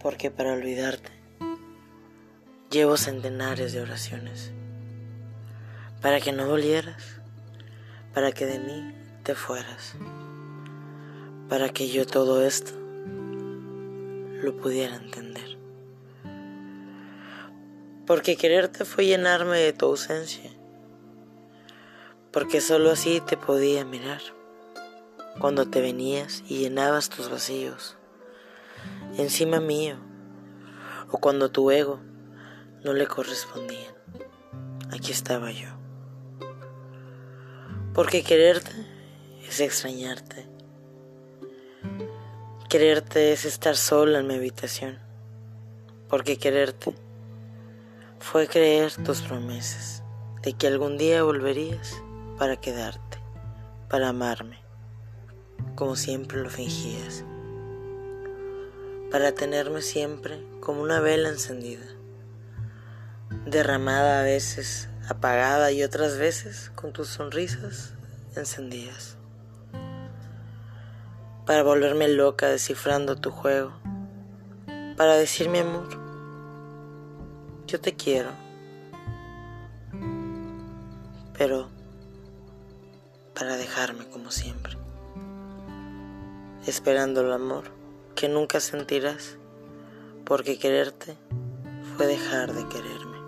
porque para olvidarte llevo centenares de oraciones, para que no volvieras, para que de mí te fueras, para que yo todo esto lo pudiera entender. Porque quererte fue llenarme de tu ausencia, porque solo así te podía mirar, cuando te venías y llenabas tus vacíos encima mío, o cuando tu ego no le correspondía. Aquí estaba yo. Porque quererte es extrañarte. Quererte es estar sola en mi habitación. Porque quererte fue creer tus promesas de que algún día volverías para quedarte, para amarme, como siempre lo fingías para tenerme siempre como una vela encendida, derramada a veces, apagada y otras veces con tus sonrisas encendidas, para volverme loca descifrando tu juego, para decir mi amor, yo te quiero, pero para dejarme como siempre, esperando el amor que nunca sentirás, porque quererte fue dejar de quererme.